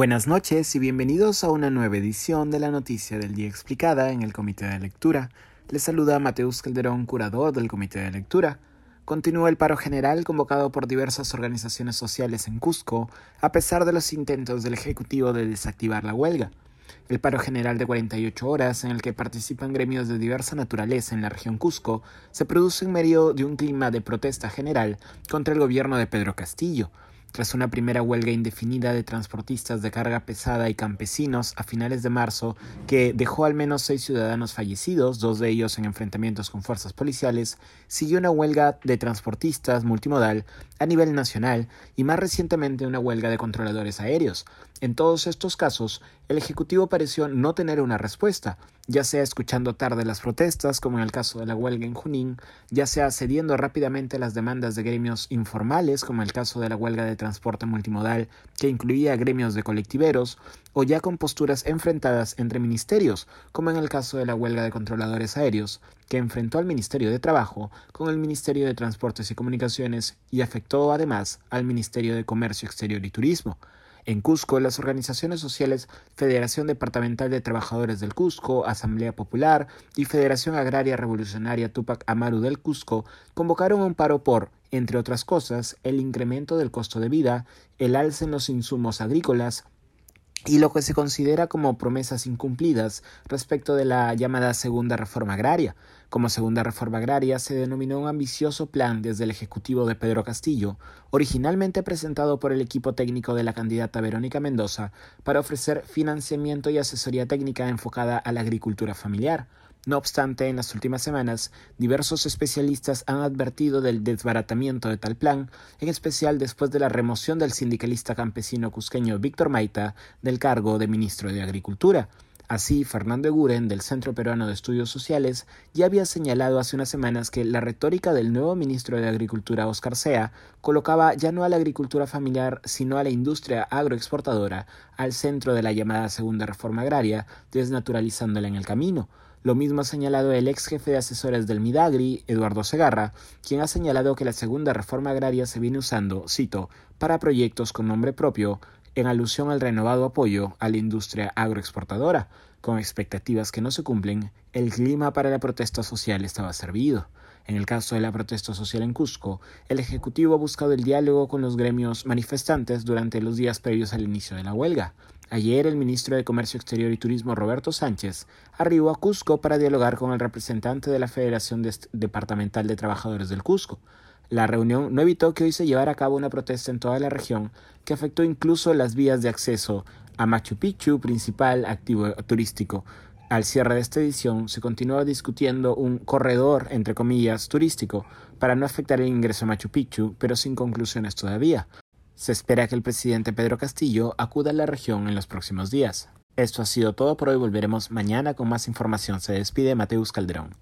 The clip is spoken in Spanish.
Buenas noches y bienvenidos a una nueva edición de la Noticia del Día Explicada en el Comité de Lectura. Les saluda Mateus Calderón, curador del Comité de Lectura. Continúa el paro general convocado por diversas organizaciones sociales en Cusco, a pesar de los intentos del Ejecutivo de desactivar la huelga. El paro general de 48 horas, en el que participan gremios de diversa naturaleza en la región Cusco, se produce en medio de un clima de protesta general contra el gobierno de Pedro Castillo, tras una primera huelga indefinida de transportistas de carga pesada y campesinos a finales de marzo, que dejó al menos seis ciudadanos fallecidos, dos de ellos en enfrentamientos con fuerzas policiales, siguió una huelga de transportistas multimodal a nivel nacional y más recientemente una huelga de controladores aéreos. En todos estos casos, el Ejecutivo pareció no tener una respuesta, ya sea escuchando tarde las protestas, como en el caso de la huelga en Junín, ya sea cediendo rápidamente las demandas de gremios informales, como en el caso de la huelga de transporte multimodal, que incluía gremios de colectiveros, o ya con posturas enfrentadas entre ministerios, como en el caso de la huelga de controladores aéreos, que enfrentó al Ministerio de Trabajo con el Ministerio de Transportes y Comunicaciones y afectó además al Ministerio de Comercio Exterior y Turismo. En Cusco, las organizaciones sociales Federación Departamental de Trabajadores del Cusco, Asamblea Popular y Federación Agraria Revolucionaria Tupac Amaru del Cusco convocaron un paro por, entre otras cosas, el incremento del costo de vida, el alza en los insumos agrícolas, y lo que se considera como promesas incumplidas respecto de la llamada segunda reforma agraria. Como segunda reforma agraria se denominó un ambicioso plan desde el Ejecutivo de Pedro Castillo, originalmente presentado por el equipo técnico de la candidata Verónica Mendoza, para ofrecer financiamiento y asesoría técnica enfocada a la agricultura familiar, no obstante, en las últimas semanas, diversos especialistas han advertido del desbaratamiento de tal plan, en especial después de la remoción del sindicalista campesino cusqueño Víctor Maita del cargo de ministro de Agricultura. Así, Fernando Eguren, del Centro Peruano de Estudios Sociales, ya había señalado hace unas semanas que la retórica del nuevo ministro de Agricultura, Oscar Sea, colocaba ya no a la agricultura familiar, sino a la industria agroexportadora al centro de la llamada segunda reforma agraria, desnaturalizándola en el camino. Lo mismo ha señalado el ex jefe de asesores del Midagri, Eduardo Segarra, quien ha señalado que la segunda reforma agraria se viene usando, cito, para proyectos con nombre propio, en alusión al renovado apoyo a la industria agroexportadora. Con expectativas que no se cumplen, el clima para la protesta social estaba servido. En el caso de la protesta social en Cusco, el Ejecutivo ha buscado el diálogo con los gremios manifestantes durante los días previos al inicio de la huelga. Ayer el ministro de Comercio Exterior y Turismo Roberto Sánchez arribó a Cusco para dialogar con el representante de la Federación Departamental de Trabajadores del Cusco. La reunión no evitó que hoy se llevara a cabo una protesta en toda la región que afectó incluso las vías de acceso a Machu Picchu, principal activo turístico. Al cierre de esta edición se continuaba discutiendo un corredor, entre comillas, turístico para no afectar el ingreso a Machu Picchu, pero sin conclusiones todavía. Se espera que el presidente Pedro Castillo acuda a la región en los próximos días. Esto ha sido todo por hoy. Volveremos mañana con más información. Se despide Mateus Calderón.